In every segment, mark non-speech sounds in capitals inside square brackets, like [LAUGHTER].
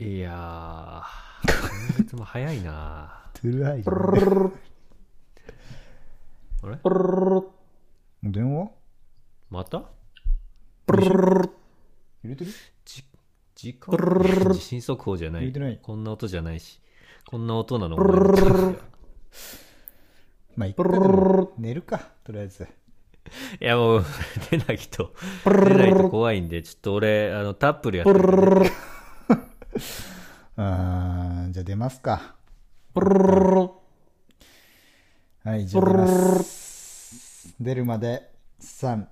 いやー、今月も早いな。トゥルアイじゃないあれ？電話？また？入れてる？じ、時間？地震速報じゃない。入れてない。こんな音じゃないし。こんな音なの？お前の近くではまあ、一回でも寝るか、とりあえず。いやもう、[LAUGHS] 出ないと、出ないと怖いんで、ちょっと俺、あの、タップルやってるんであーじゃあ出ますか。はい、じゃあ出ます。出るまで、3、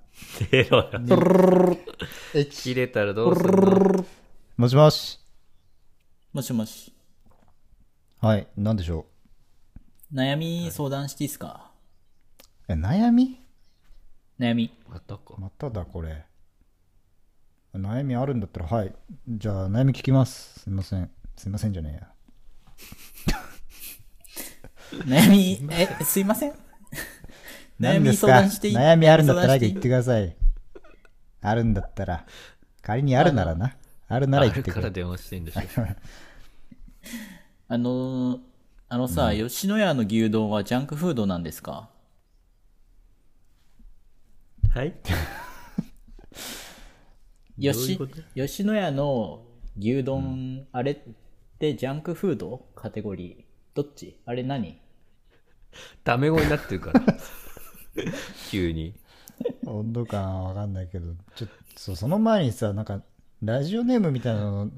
出ろよ。切れたらどうするもしもし。もしもし。はい、なんでしょう悩み相談していいですか。え、悩み悩み。またか。まただ、これ。悩みあるんだったら、はい。じゃあ、悩み聞きます。すいません。すいませんじゃねえや。悩み、え、すいません？悩み相談していい？悩みあるんだったら言ってください。あるんだったら。仮にあるならな。あるならある言ってくれ。から電話してんでしょ。[LAUGHS] あのー、あのさ、吉野家の牛丼はジャンクフードなんですか？はい？[LAUGHS] どうい吉野家の牛丼、あれってジャンクフード？カテゴリーどっち？あれ何？ダメ語になってるから。[LAUGHS] 急に。温度感はわかんないけど、ちょっと、そうその前にさ、なんか、ラジオネームみたいなの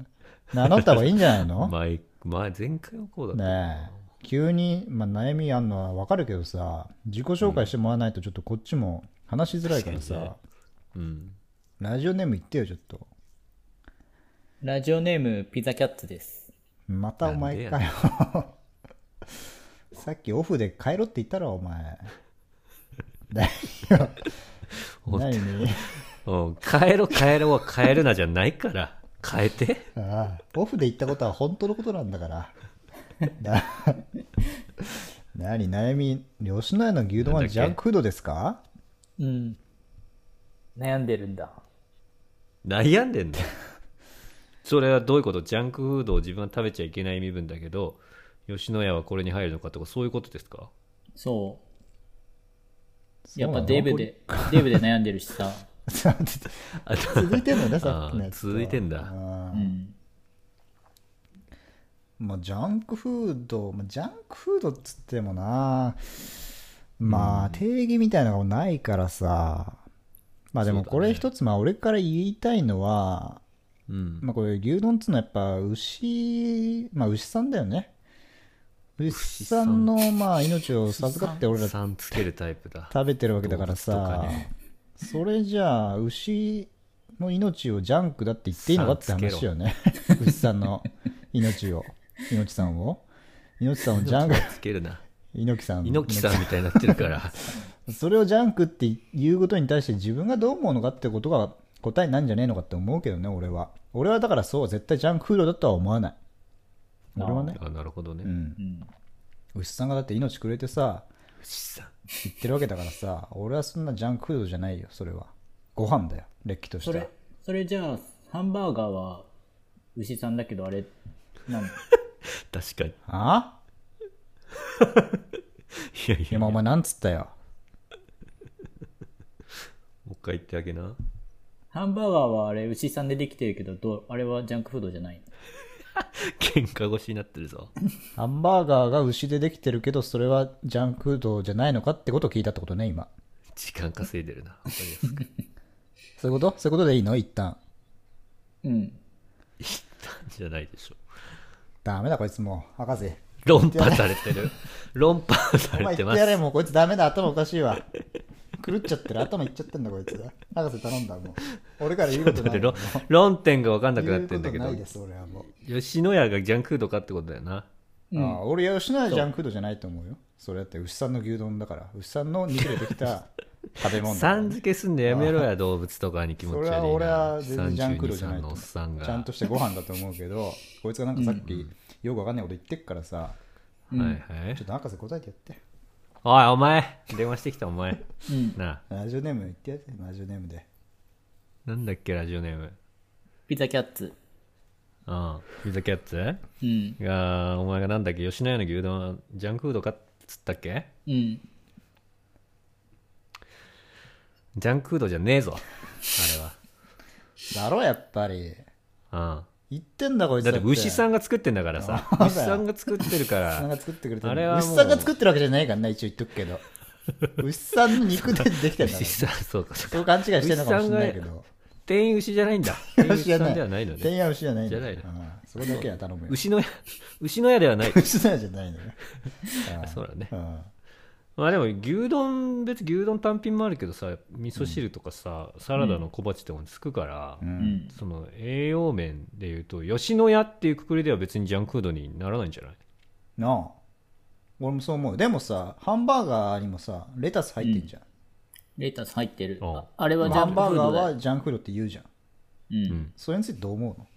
名乗った方がいいんじゃないの？前、前、前回はこうだった。ねえ。急に、まあ、悩みあんのはわかるけどさ、自己紹介してもらわないとちょっとこっちも話しづらいからさ、うん。ラジオネーム言ってよ、ちょっと。ラジオネームピザキャッツです。またお前かよ。[LAUGHS] さっきオフで帰ろって言ったろ、お前。[LAUGHS] だよ。何？うん帰ろ、帰ろは帰るなじゃないから。変えて。ああオフで言ったことは本当のことなんだから。[LAUGHS] だ何？悩み、吉野家の牛丼はジャンクフードですか？うん。悩んでるんだ。悩んでんだよ。それはどういうこと？ジャンクフードを自分は食べちゃいけない身分だけど、吉野家はこれに入るのかとか、そういうことですか？そう。やっぱデブで、デブで悩んでるしさ。あ [LAUGHS] 続いてんのね、[LAUGHS] さっきのやあつと。続いてんだ。うん。まあ、ジャンクフード、まあ、ジャンクフードっつってもな、まあ、定義みたいなのがないからさ、まあでもこれ一つ、まあ俺から言いたいのは、うん。まあこれ牛丼っつうのはやっぱ牛、まあ牛さんだよね。牛さんのまあ命を授かって俺らつけるタイプだ。食べてるわけだからさ、ねそれじゃあ牛の命をジャンクだって言っていいのかって話よね。牛さんの命を、猪木さんを。猪木さんをジャンク、つけるな。猪木さん。猪木さんみたいになってるから。それをジャンクって言うことに対して自分がどう思うのかってことが答えなんじゃねえのかって思うけどね、俺は。俺はだからそう、絶対ジャンクフードだとは思わない。俺はね。あなるほどね。うん。うん。牛さんがだって命くれてさ、牛さん。言ってるわけだからさ、俺はそんなジャンクフードじゃないよ、それは。ご飯だよ、れっきとしたそれ。、それじゃあ、ハンバーガーは牛さんだけどあれ、なん [LAUGHS] 確かに。あ？[LAUGHS] いやいや、今お前なんつったよ。もう一回言ってあげな。ハンバーガーはあれ牛さんでできてるけど、どうあれはジャンクフードじゃない [LAUGHS] 喧嘩腰になってるぞ。[LAUGHS] ハンバーガーが牛でできてるけど、それはジャンクフードじゃないのかってことを聞いたってことね、今。時間稼いでるな。わかりやすく。[LAUGHS] そういうこと？そういうことでいいの？一旦。うん。じゃないでしょ。ダメだ、こいつもう。博士。論破されてる。論破さお前れてます。言ってやれ、もうこいつダメだ、頭おかしいわ。狂っちゃってる、頭いっちゃってんだ、こいつ。博士頼んだ、もう。俺から言うことない。だって論論点が分かんなくな言うこってんだけどとないです、俺はもう。吉野家がジャンクフードかってことだよな。ああ俺、吉野家ジャンクフードじゃないと思うよ。それだって牛さんの牛丼だから。牛さんの肉でできた [LAUGHS] 食べ物だからさん付けすんのやめろや、動物とかに気持ち悪いな。それは俺は全然ジャンクフードじゃない32 3のおと思うっさんが。ちゃんとしてご飯だと思うけど、こいつがなんかさっき、よくわかんないこと言ってっからさ、はいはいちょ。っと博士答えてやって。おい、お前電話してきたお前。うん。なあ、ラジオネーム言ってやって、ラジオネームで。なんだっけ、ラジオネーム。ピザキャッツ。うんピザキャッツ？うん。がお前がなんだっけ？吉野家の牛丼はジャンクフードかっつったっけ？うん。ジャンクフードじゃねえぞだろやっぱりあれは言ってんだこいつうんだって。牛さんんが作ってんだからさ。[LAUGHS] あ牛さんが作ってるから。牛さんが作ってるわけじゃないからな一応言っとくけど。[LAUGHS] 牛さんの肉でできてんだ牛さんそうかそう勘違いしてんのかもしれないけど。店員牛じゃないんだ。店員牛じゃない牛さんではないの。ね店員は牛じゃないんだじゃないそれだけは頼むよ。牛の牛の屋ではない。[LAUGHS] 牛の屋じゃないのようんそうだね。うんまあでも牛丼別に牛丼単品もあるけどさ味噌汁とかさ、サラダの小鉢とかにつくから、ううん。ん。その栄養面でいうと吉野家っていうくくりでは別にジャンクフードにならないんじゃない？なあ。俺もそう思う。でもさハンバーガーにもさレタス入ってんじゃん、レタス入ってる。ああ。あれはジャンクハンバーガーフードだよ。はジャンクフードって言うじゃん。うん。それについてどう思うの？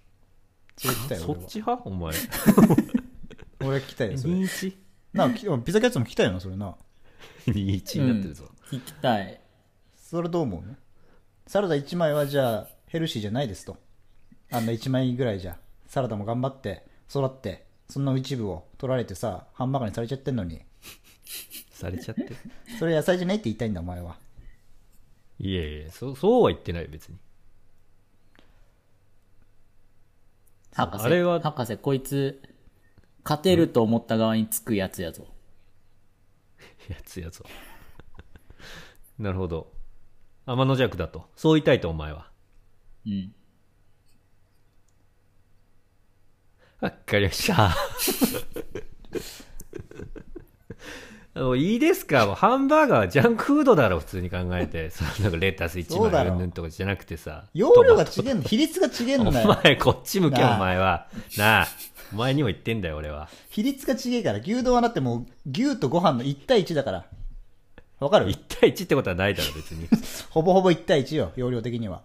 それ聞きたいよそ俺は。っち派？お前。[LAUGHS] 俺聞きたいよそれ。21なあきピザキャッツも聞きたいよなそれな [LAUGHS] 21になってるぞ、聞きたい。それどう思う？のサラダ1枚はじゃあヘルシーじゃないですと。あんな1枚ぐらいじゃ。サラダも頑張って育ってそんな一部を取られてさハンバーガーにされちゃってんのに。されちゃってる？それ野菜じゃないって言いたいんだお前は。いやいやそそうは言ってないよ別に。博士、あれは博士、こいつ、勝てると思った側につくやつやぞ。[LAUGHS] やつやぞ。[LAUGHS] なるほど。天の弱だと。そう言いたいとお前は。うん。わかりました [LAUGHS] いいですか？もうハンバーガーはジャンクフードだろ普通に考えて。[LAUGHS] そのなんかレタス1そうだろ。枚うんぬんとかじゃなくてさ。容量が違えんの比率が違えんおのよ前こっち向けお前は。なあ。お前にも言ってんだよ俺は。比率が違えから牛丼はだってもう牛とご飯の1対1だから。わかる？1対1ってことはないだろ別に。[LAUGHS] ほぼほぼ1対1よ容量的には。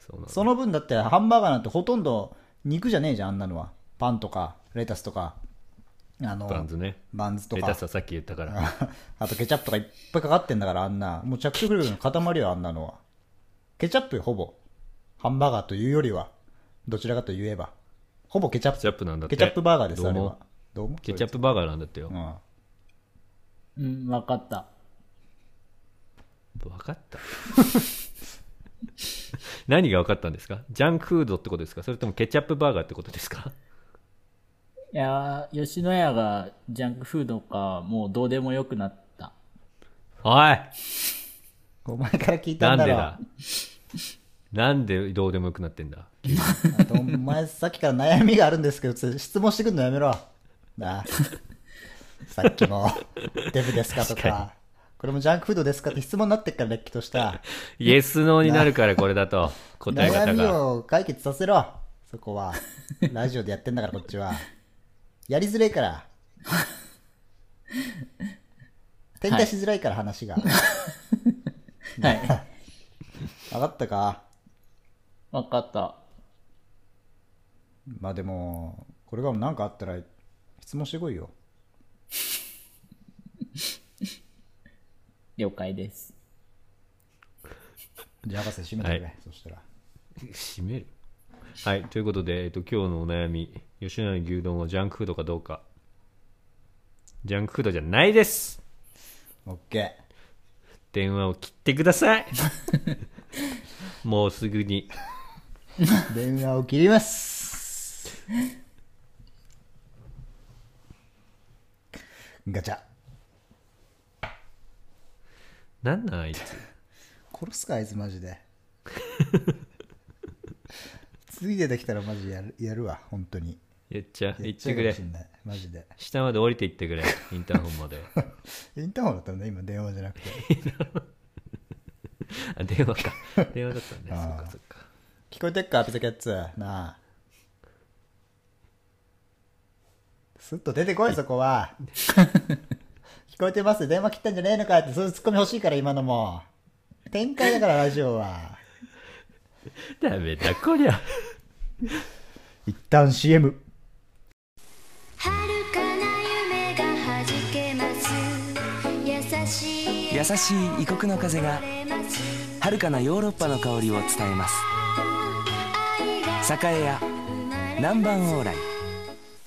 そその分だってハンバーガーなんてほとんど肉じゃねえじゃんあんなのは。パンとかレタスとかあのバンズね。バンズとか。レタスはさっき言ったから。[LAUGHS] あとケチャップとかいっぱいかかってんだからあんな。もう着色料の塊よあんなのは。ケチャップよほぼ。ハンバーガーというよりはどちらかと言えば。ほぼケチャップ。ケチャップなんだって。ケチャップバーガーですどうもあれは。どうもケチャップバーガーなんだってよ。うん。うん、わかった。分かった。[LAUGHS] 何が分かったんですか？ジャンクフードってことですか？それともケチャップバーガーってことですか？いやー、吉野家がジャンクフードか、もうどうでもよくなった。おい。お前から聞いただろ。なんんでだ？なんでどうでもよくなってんだ？あとお前さっきから悩みがあるんですけどつ質問してくんのやめろ。なあ。さっきも [LAUGHS] デブですかとか。これもジャンクフードですかって質問になってっかられっきとした。イエスノーになるからこれだと。答え悩み方がを解決させろ。そこは。ラジオでやってんだからこっちはやりづらいから。[LAUGHS] 展開しづらいから話が、はい。[LAUGHS] 分かったか？わかった。まあでもこれが何かあったら質問してこいよ。[LAUGHS] 了解です。じゃあ博士閉めてくれ、はい。そしたら。閉める？はいということで、えっと、今日のお悩み吉野家の牛丼はジャンクフードかどうか。ジャンクフードじゃないです。オッケ電話を切ってください。[LAUGHS] もうすぐに。ー電話を切ります。ガチャ。なんなんあいつ。殺すかあいつマジで [LAUGHS] 次出てきたらマジやるやるわ本当に。やっちゃや言ってくれ。マジで。下まで降りていってくれ。インターホンまで。[LAUGHS] インターホンだったんだ今電話じゃなくて。[LAUGHS] あ電話か。電話だったんね。あーそっかそっか。聞こえてっかピザキャッツなあ。すっと出てこいそこは。[LAUGHS] 聞こえてます？電話切ったんじゃねえのかってそういうツッコミ欲しいから今のも。展開だからラジオは。ダメだこりゃ [LAUGHS] 一旦 CM 遥かな夢がはじけます。優しい優しい異国の風が晴れます遥かなヨーロッパの香りを伝えます。栄屋南蛮往来